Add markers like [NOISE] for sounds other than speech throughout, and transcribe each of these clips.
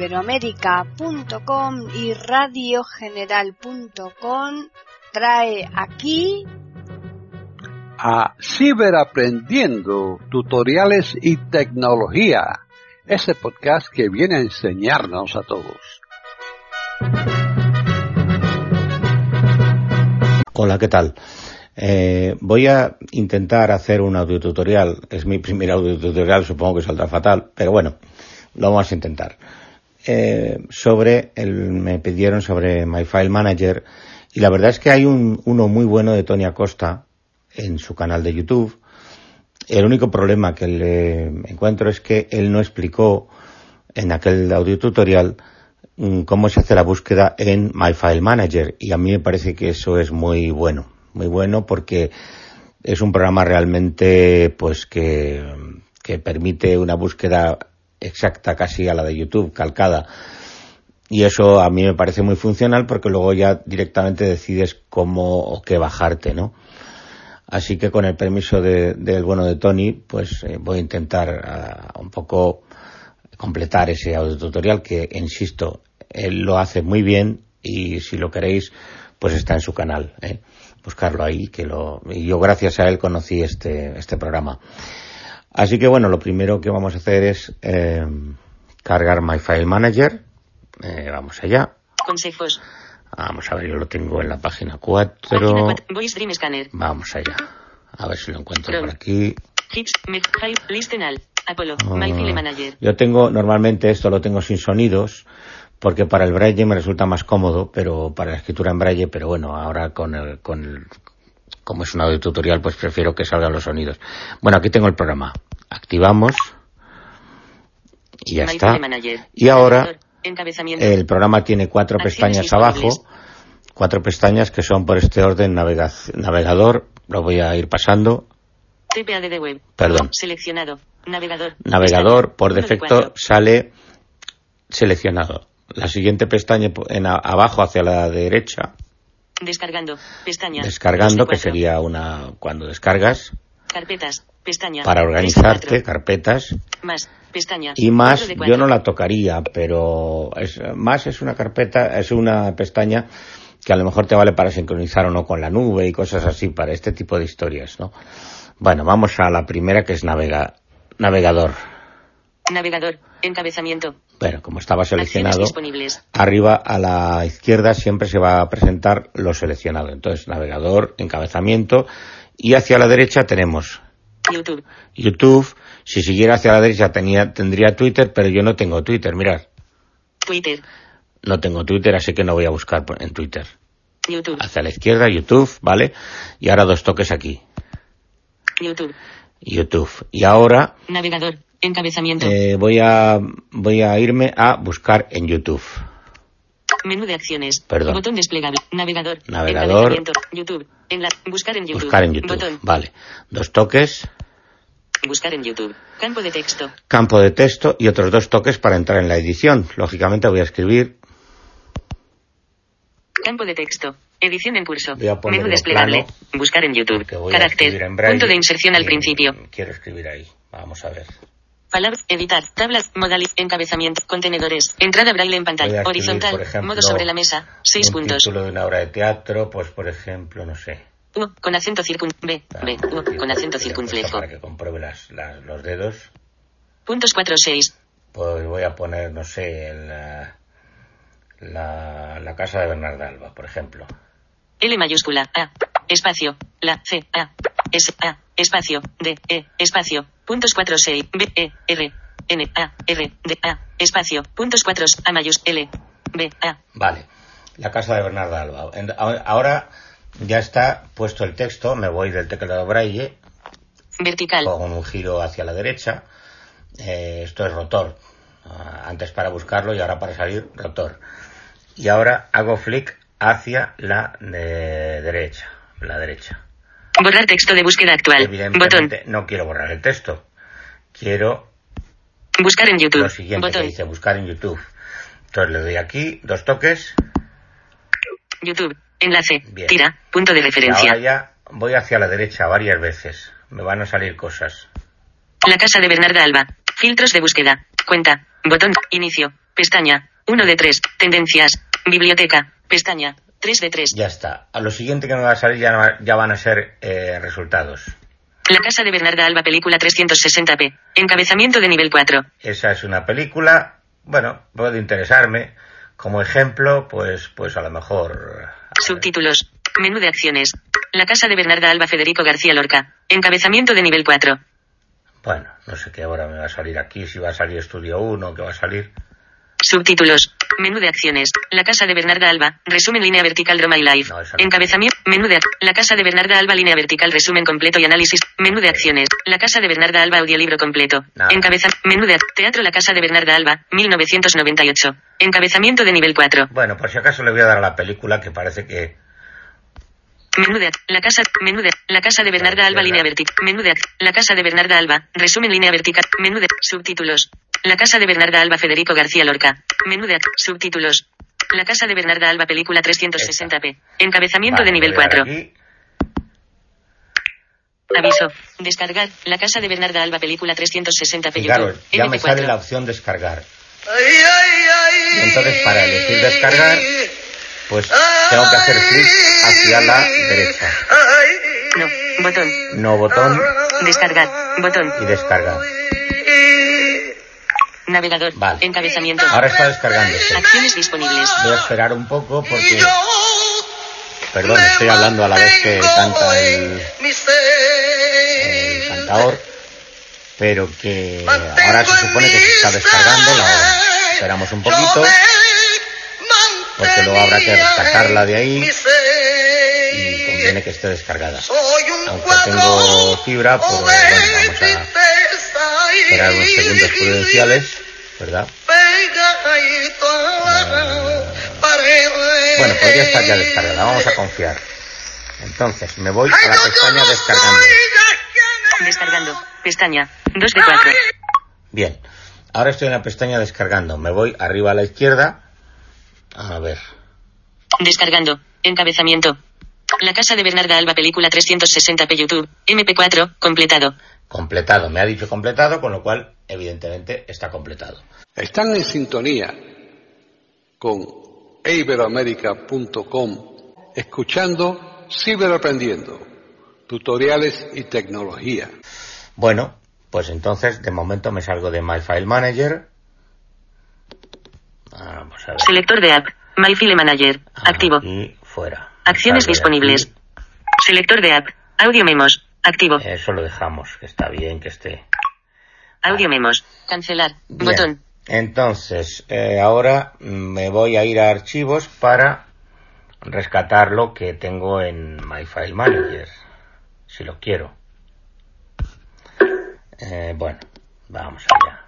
iberoamérica.com y radiogeneral.com trae aquí a Ciberaprendiendo, tutoriales y tecnología, ese podcast que viene a enseñarnos a todos. Hola, ¿qué tal? Eh, voy a intentar hacer un audio tutorial. Es mi primer audio tutorial, supongo que saldrá fatal, pero bueno, lo vamos a intentar. Eh, sobre, el, me pidieron sobre My File Manager y la verdad es que hay un, uno muy bueno de Tony Acosta en su canal de YouTube. El único problema que le encuentro es que él no explicó en aquel audio tutorial mm, cómo se hace la búsqueda en My File Manager y a mí me parece que eso es muy bueno, muy bueno porque es un programa realmente pues que, que permite una búsqueda exacta casi a la de YouTube, calcada. Y eso a mí me parece muy funcional porque luego ya directamente decides cómo o qué bajarte, ¿no? Así que con el permiso del bueno de Tony, pues eh, voy a intentar uh, un poco completar ese audio tutorial que, insisto, él lo hace muy bien y si lo queréis, pues está en su canal. ¿eh? Buscarlo ahí, que lo, y yo gracias a él conocí este, este programa. Así que bueno, lo primero que vamos a hacer es eh, cargar My File Manager. Eh, vamos allá. Consejos. Vamos a ver, yo lo tengo en la página 4. Página 4. Voice Dream Scanner. Vamos allá. A ver si lo encuentro por aquí. Hits, Listenal, Apollo, My File Manager. Yo tengo, normalmente esto lo tengo sin sonidos, porque para el braille me resulta más cómodo, pero para la escritura en braille, pero bueno, ahora con el, con el, como es un audio tutorial, pues prefiero que salgan los sonidos. Bueno, aquí tengo el programa. Activamos. Y ya My está. Y ahora el programa tiene cuatro Acciones pestañas abajo, cuatro pestañas que son por este orden navega- navegador, lo voy a ir pasando. TPAD de web. Perdón. Seleccionado. Navegador. Navegador por defecto sale seleccionado. La siguiente pestaña en abajo hacia la derecha, Descargando. Pestaña. descargando, que sería una cuando descargas Carpetas. Pestaña. para organizarte, carpetas Más. Pestaña. y más yo no la tocaría, pero es, más es una carpeta, es una pestaña que a lo mejor te vale para sincronizar o no con la nube y cosas así para este tipo de historias, ¿no? Bueno, vamos a la primera que es navega, navegador. Navegador. Encabezamiento. Bueno, como estaba seleccionado, arriba a la izquierda siempre se va a presentar lo seleccionado. Entonces, navegador, encabezamiento y hacia la derecha tenemos YouTube. YouTube. Si siguiera hacia la derecha tenía, tendría Twitter, pero yo no tengo Twitter. Mirad, Twitter. no tengo Twitter, así que no voy a buscar en Twitter. YouTube. Hacia la izquierda, YouTube, ¿vale? Y ahora dos toques aquí, YouTube. YouTube. Y ahora Navegador. Encabezamiento. eh, voy a voy a irme a buscar en YouTube. Menú de acciones. Perdón. Botón desplegable. Navegador. Navegador. YouTube. En la... Buscar en YouTube. Buscar en YouTube, Botón. vale. Dos toques, Buscar en YouTube. Campo de texto. campo de texto y otros dos toques para entrar en la edición. Lógicamente voy a escribir Campo de texto. Edición en curso. Menú desplegable. plano, Buscar en YouTube. Carácter. en Punto de inserción al principio. Quiero escribir ahí. Vamos a ver. Palabras. Editar. Tablas. Modales. Encabezamiento. Contenedores. Entrada braille en pantalla. escribir, Horizontal. ejemplo, modo sobre la mesa. Seis un puntos. título de una obra de teatro, pues por ejemplo, no sé. U. Con acento circun. B. B. U. Con acento circunflejo. Para que compruebe las, las- los dedos, Puntos 4 6. pues voy a poner, no sé, la, la, la casa de Bernarda Alba, por ejemplo. L mayúscula. A. Espacio. La. C. A. S. A. Espacio. D. E. Espacio. Puntos 4 6. B. E. R. N. A. R. D. A. Espacio. Puntos 4 A mayús. L. B. A. Vale, la casa de Bernarda Alba. Ahora ya está puesto el texto, me voy del teclado braille Vertical. con un giro hacia la derecha. Eh, esto es rotor. Ah, antes para buscarlo y ahora para salir, rotor. Y ahora hago flick hacia la de derecha. La derecha. Borrar texto de búsqueda actual. Botón. Evidentemente no quiero borrar el texto. Quiero Buscar en YouTube. lo siguiente que Botón. dice buscar en YouTube. Entonces le doy aquí, dos toques. YouTube. Enlace. Bien. Tira. Punto de referencia. ahora ya voy hacia la derecha varias veces. Me van a salir cosas. La casa de Bernarda Alba. Filtros de búsqueda. Cuenta. Botón. Inicio. Pestaña. 1 de 3. Tendencias. Biblioteca. Pestaña. 3 de 3. Ya está. A lo siguiente que me va a salir ya, no- ya van a ser eh, resultados. La casa de Bernarda Alba, película 360p. Encabezamiento de nivel 4. Esa es una película, bueno, puede interesarme. Como ejemplo, pues, pues a lo mejor. Subtítulos. Menú de acciones. La casa de Bernarda Alba, Federico García Lorca. Encabezamiento de nivel 4. Bueno, no sé qué hora me va a salir aquí, si va a salir Estudio 1, qué va a salir. Subtítulos. Menú de acciones. La casa de Bernarda Alba. Resumen línea vertical Drama y Life. No, no. Encabezamiento. Menú de La casa de Bernarda Alba línea vertical resumen completo y análisis. Menú de acciones. La casa de Bernarda Alba audiolibro completo. Nada. Encabezamiento. Menú de Teatro La casa de Bernarda Alba. 1998. Encabezamiento de nivel 4. Bueno, por si acaso le voy a dar a la película que parece que. Menú de La casa. Menú de La casa de Bernarda Alba línea vertical. Menú de La casa de Bernarda Alba. Resumen línea vertical. Menú de subtítulos. La casa de Bernarda Alba Federico García Lorca. Menú de subtítulos. La casa de Bernarda Alba película 360p. Encabezamiento Vale, de nivel voy a dar 4. aquí. Aviso. Descargar. La casa de Bernarda Alba película 360p Fijaros, ya me MP4. sale la opción descargar. Y entonces para elegir descargar, pues tengo que hacer clic hacia la derecha. No. Botón. No botón Descargar. Botón. y descargar. Navegador. Vale. Encabezamiento. Ahora está descargándose. Acciones disponibles. Voy a esperar un poco porque, perdón, estoy hablando a la vez que canta el, el cantador, pero que ahora se supone que se está descargando. La esperamos un poquito porque luego habrá que rescatarla de ahí y conviene que esté descargada. Aunque tengo fibra, pero bueno, vamos a esperar unos segundos prudenciales, ¿verdad? Bueno, podría estar ya descargada, vamos a confiar. Entonces, me voy a la pestaña descargando. Descargando. Pestaña. 2 de 4. Bien, ahora estoy en la pestaña descargando. Me voy arriba a la izquierda. A ver, Descargando. Encabezamiento. La casa de Bernarda Alba película 360p YouTube. MP4. Completado. Completado. Me ha dicho completado, con lo cual, evidentemente, está completado. Están en sintonía con iberoamerica.com escuchando Ciberaprendiendo, tutoriales y tecnología. Bueno, pues entonces, de momento me salgo de My File Manager. Vamos a ver. Selector de app. My File Manager. Activo. Y fuera. Acciones disponibles. aquí. Selector de app. Audio memos. Activo. Eso lo dejamos, que está bien que esté. Audio memos. Cancelar. Bien. Botón. Entonces, eh, ahora me voy a ir a archivos para rescatar lo que tengo en My File Manager, si lo quiero. Eh, bueno, vamos allá.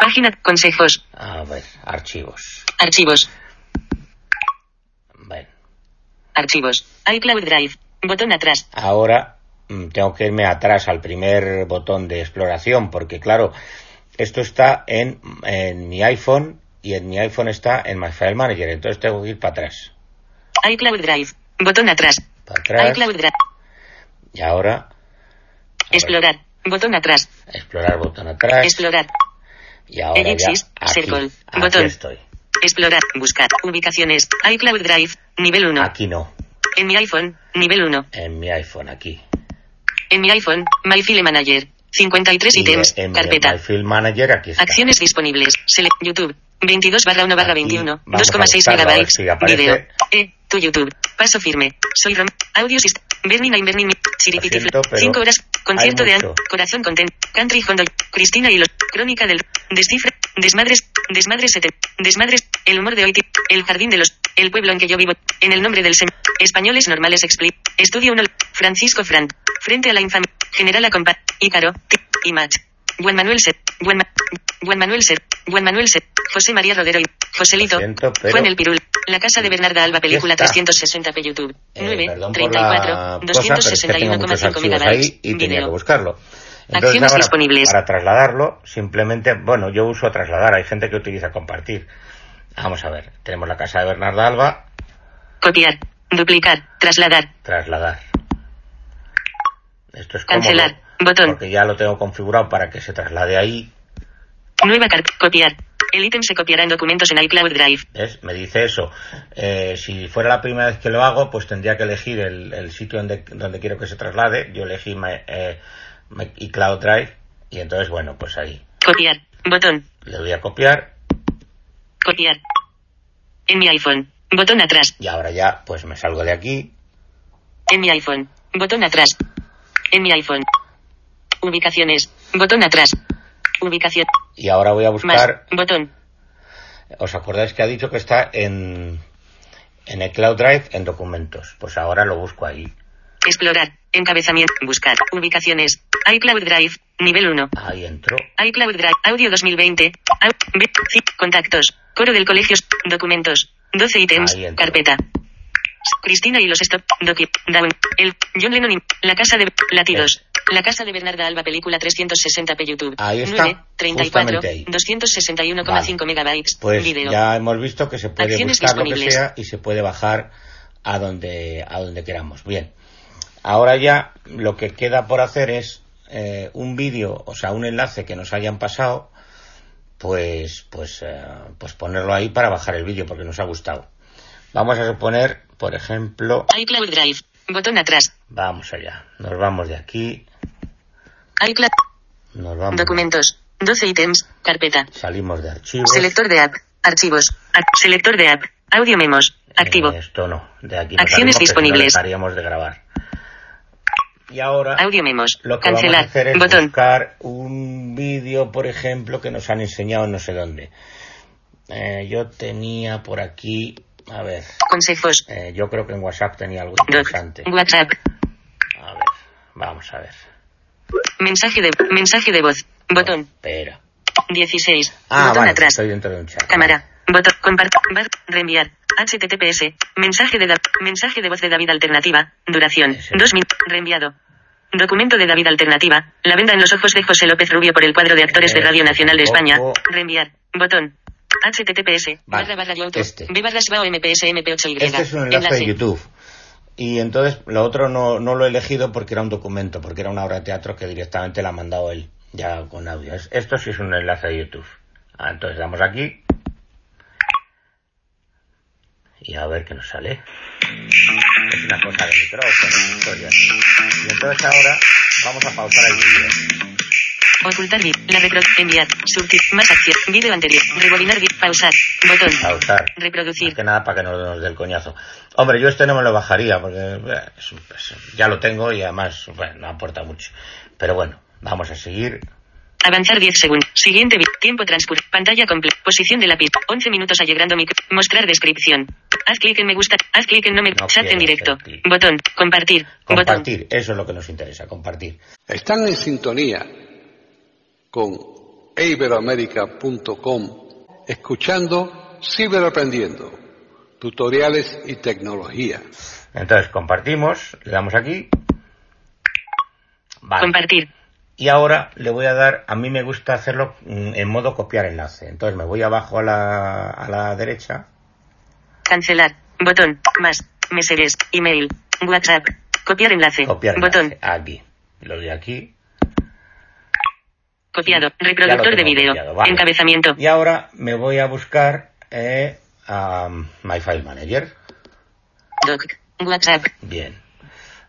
Página. Consejos. A ver, archivos. Archivos. Bueno, Archivos. iCloud Drive. Botón atrás. ahora mm, tengo que irme atrás al primer botón de exploración, porque claro, esto está en, en mi iPhone y en mi iPhone está en My File Manager, entonces tengo que ir para atrás. iCloud Drive. Botón atrás. Para atrás. iCloud Drive. Y ahora, a ver, Explorar. Botón atrás. explorar botón atrás. Explorar. Y ahora ya Ellipsis, aquí, circle, aquí botón. estoy. Explorar. Buscar. Ubicaciones. iCloud Drive. Nivel 1. Aquí no, En mi iPhone. Nivel 1. en mi iPhone aquí. En mi iPhone. My File Manager. 53 Y ítems. en Carpeta. My File Manager aquí está. Acciones disponibles. Select YouTube. 22 barra 1 barra Aquí 21. vamos a 2,6 buscarlo, a ver megabytes. si. Video. Eh, tu YouTube. Paso firme. Soy Rom. Audio system. Bernin I'm Bernin. Chiripiti. siento, pero 5 horas. Concierto de Corazón Content. Country Fondo. Cristina y los. Crónica del. Descifra. Desmadres. Desmadres. Desmadres. El humor de hoy. El jardín de los. El pueblo en que yo vivo. En el nombre del sem. Españoles normales expli. Estudio 1. Francisco Frank. Frente a la infame. General Acompa. Ícaro. Y Match. Buen Manuel Set. Buen, Ma- Buen Manuel Set. Buen Manuel Set. José María Rodero y siento, pero- Juan el Pirul. La casa de Bernarda Alba película está. 360p YouTube. Eh, 9, perdón por 34, la cosa, pero es que tengo muchos 261,5 archivos megabytes. tenía que Video. buscarlo. Entonces Acciones ahora, disponibles. para trasladarlo, simplemente, bueno, yo uso trasladar, hay gente que utiliza compartir. Vamos a ver, tenemos la casa de Bernarda Alba, Copiar. Duplicar. Trasladar. trasladar. Esto es cómodo, Cancelar. Botón. porque ya lo tengo configurado para que se traslade ahí. Nueva carpeta. Copiar. El ítem se copiará en documentos en iCloud Drive. ¿Ves? Me dice eso. Eh, si fuera la primera vez que lo hago, pues tendría que elegir el, el sitio donde, donde quiero que se traslade. Yo elegí eh, my iCloud Drive y entonces, bueno, pues ahí. Copiar. Botón. Le voy a copiar Copiar. En mi iPhone. Botón atrás. y ahora ya pues me salgo de aquí. En mi iPhone. Botón atrás. En mi iPhone. Ubicaciones. Botón atrás. Ubicación. Y ahora voy a Más. buscar... Botón. ¿Os acordáis que ha dicho que está en, en el Cloud Drive en documentos? Pues ahora lo busco ahí. Explorar. Encabezamiento. Buscar. Ubicaciones. iCloud Drive. Nivel 1. Ahí entro. iCloud Drive. Audio 2020. Au- B- C- Contactos. Coro del colegio. Documentos. 12 ítems. Carpeta. Cristina y los stop. Doki. Down. El. John Lennon. La casa de. Latidos. La casa de Bernarda Alba. Película 360p YouTube. Ahí está, 9. 34. justamente ahí. 261,5 Vale. megabytes. Pues Video. ya hemos visto que se puede Acciones buscar lo que sea y se puede bajar a donde, a donde queramos. Bien. Ahora ya lo que queda por hacer es eh, un vídeo, o sea, un enlace que nos hayan pasado, pues, pues, eh, pues ponerlo ahí para bajar el vídeo porque nos ha gustado. Vamos a suponer, por ejemplo, iCloud Drive. Botón atrás. vamos allá, nos vamos de aquí, iCloud. nos vamos, Documentos. 12 ítems. Carpeta. salimos de archivos. Selector de app. Archivos. Ar- selector de app. Audio memos. Activo. Eh, esto no, de aquí Acciones no disponibles. dejaríamos de grabar. Y ahora Audio memos. lo que Cancelar. vamos a hacer es Botón. buscar un vídeo, por ejemplo, que nos han enseñado en no sé dónde. Eh, yo tenía por aquí, a ver, Consejos. eh, yo creo que en WhatsApp tenía algo interesante. WhatsApp. A ver, vamos a ver. Mensaje de, mensaje de voz. Botón. Espera. 16. Ah, Botón vale, atrás. estoy dentro de un chat. Cámara. Botón. Compartir. Reenviar. HTTPS. Mensaje de, Da- mensaje de voz de David Alternativa. Duración. Ese. 2 minutos. Reenviado. Documento de David Alternativa. La venda en los ojos de José López Rubio por el cuadro de actores de Ese Radio Nacional de España. tampoco. Reenviar. Botón. HTTPS. Vale, Barra barra YouTube. este. B barra SBAO MPS MP8Y. Este es un enlace de YouTube. Y entonces lo otro no, no lo he elegido porque era un documento, porque era una obra de teatro que directamente la ha mandado él, ya con audio. Es- Esto sí es un enlace de YouTube. Ah, entonces damos aquí. Y a ver qué nos sale. Es una cosa de micrófono, historias. Y entonces ahora vamos a pausar el vídeo. Ocultar vídeo. La repro. Enviar. Subtítulo. Más acción. Vídeo anterior. Rebobinar vídeo. Pausar. Botón. Pausar. Reproducir. Más que nada para que no nos dé el coñazo. Hombre, yo este no me lo bajaría porque eh, es un- pues, ya lo tengo y además bueno, no aporta mucho. Pero bueno, vamos a seguir. Avanzar 10 segundos. Siguiente vídeo. Tiempo transcurrido. Pantalla completa. Posición de la pista. 11 minutos alegrando micro. Mostrar descripción. Haz clic en me gusta. Haz clic en no me No Chat en directo. Botón. Compartir. Botón. Compartir, eso es lo que nos interesa, compartir. Están en sintonía con iberoamérica.com escuchando Ciberaprendiendo, tutoriales y tecnología. Entonces compartimos, le damos aquí. Vale. Compartir. Y ahora le voy a dar, a mí me gusta hacerlo mm, en modo copiar enlace. Entonces me voy abajo a la, a la derecha. Cancelar. Botón. Más. Messages. Email. WhatsApp. Copiar enlace. Copiar Botón. Aquí. Lo doy aquí. Copiado. Reproductor de vale. Encabezamiento. Y ahora me voy a buscar eh, a My File Manager. Doc. WhatsApp. Bien.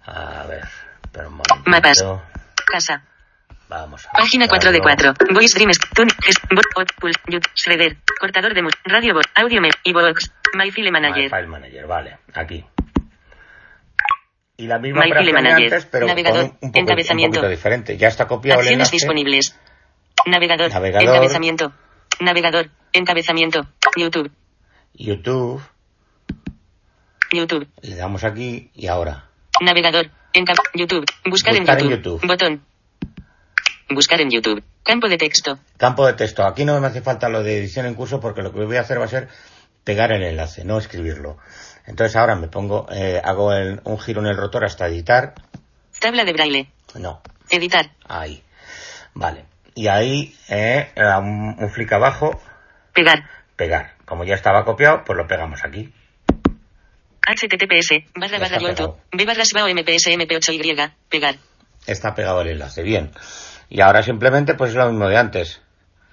A ver. Espera un momentito. Mapas. Casa. Vamos a Página 4 de buscarlo. 4. Voice Dreams. Shredder. Cortador de mus. Radio Bot. Audio. Y Box. My File My Manager. File Manager, vale, aquí. Y la misma My File operación Manager. antes, pero Navegador. con un, un poco, Encabezamiento. un poquito diferente. Ya está copiado el Acciones enlace. disponibles. Navegador. Navegador. Encabezamiento. Navegador. Encabezamiento. YouTube. YouTube, YouTube. le damos aquí y ahora. Navegador. Enca YouTube. Buscar, Buscar en en, YouTube. YouTube. Botón. Buscar en YouTube. Campo de texto. Campo de texto. Aquí no me hace falta lo de edición en curso porque lo que voy a hacer va a ser pegar el enlace, no escribirlo. Entonces ahora me pongo, eh, hago el- un giro en el rotor hasta editar. Tabla de braille. No, Editar. ahí. Vale. Y ahí, eh, un, un flick abajo, Pegar. pegar. Como ya estaba copiado, pues lo pegamos aquí. HTTPS. Barra barra YouTube. pegado. B barra SBAO MPS MP8Y. Pegar. Está pegado el enlace. Bien. Y ahora simplemente, pues es lo mismo de antes.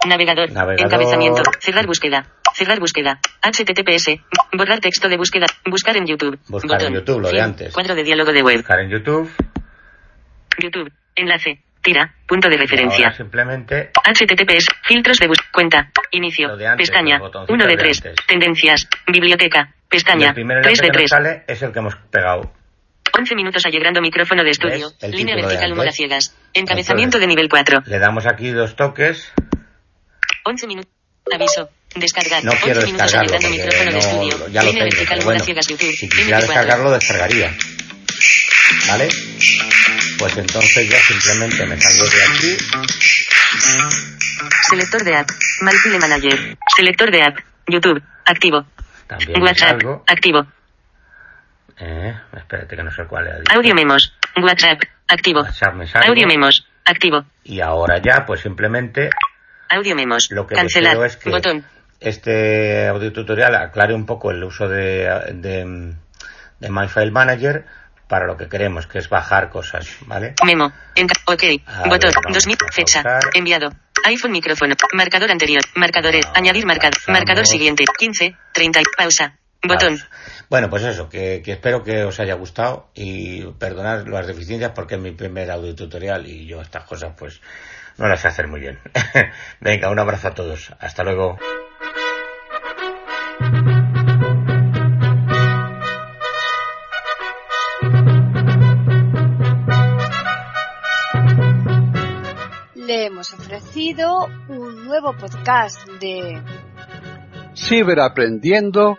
Navegador. Navegador. Encabezamiento. Cerrar búsqueda. Cerrar búsqueda. HTTPS. Borrar texto de búsqueda. Buscar en YouTube. Buscar en Botón. YouTube, lo de Fin. antes. Cuadro de diálogo de web. Buscar en YouTube. YouTube. Enlace. Tira. Punto de referencia. Ahora simplemente HTTPS. Filtros de búsqueda. Cuenta. Inicio. Lo de antes, pestaña. los botoncitos 1 de de 3. antes. Tendencias. Biblioteca. y Pestaña. el primer 3 enlace de que nos 3. sale es el que hemos pegado. 11 minutos allegrando micrófono de estudio. Línea de vertical humor a antes. ciegas. Encabezamiento Entonces- de nivel 4. Le damos aquí dos toques. 11 minutos. Aviso. Descargar. No 11 quiero descargarlo micrófono de no, estudio. ya lo Línea tengo. vertical bueno, ciegas YouTube. si quisiera MP4. descargarlo, descargaría. ¿Vale? Pues entonces ya simplemente me salgo de aquí. Selector de app. Malpile Manager. Selector de app. YouTube. Activo. También WhatsApp. Activo. Eh, espérate que no sé cuál es. Audio memos. WhatsApp. Activo. WhatsApp me salgo. Audio memos. Activo. Y ahora ya, pues simplemente Audio memos. lo que Cancelar. deseo es que Botón. este audio tutorial aclare un poco el uso de, de, de MyFile Manager para lo que queremos, que es bajar cosas, ¿vale? Memo. Enca ok. A Botón. ver, vamos 2000. a Fecha. Enviado. iPhone micrófono. Marcador anterior. Marcadores. Añadir marcador. Marcador siguiente. 15. 30. Pausa. Botón. Bueno, pues eso, que, que espero que os haya gustado y perdonad las deficiencias porque es mi primer audio tutorial y yo estas cosas pues no las sé hacer muy bien. [LAUGHS] Venga, un abrazo a todos. Hasta luego. Le hemos ofrecido un nuevo podcast de Ciberaprendiendo,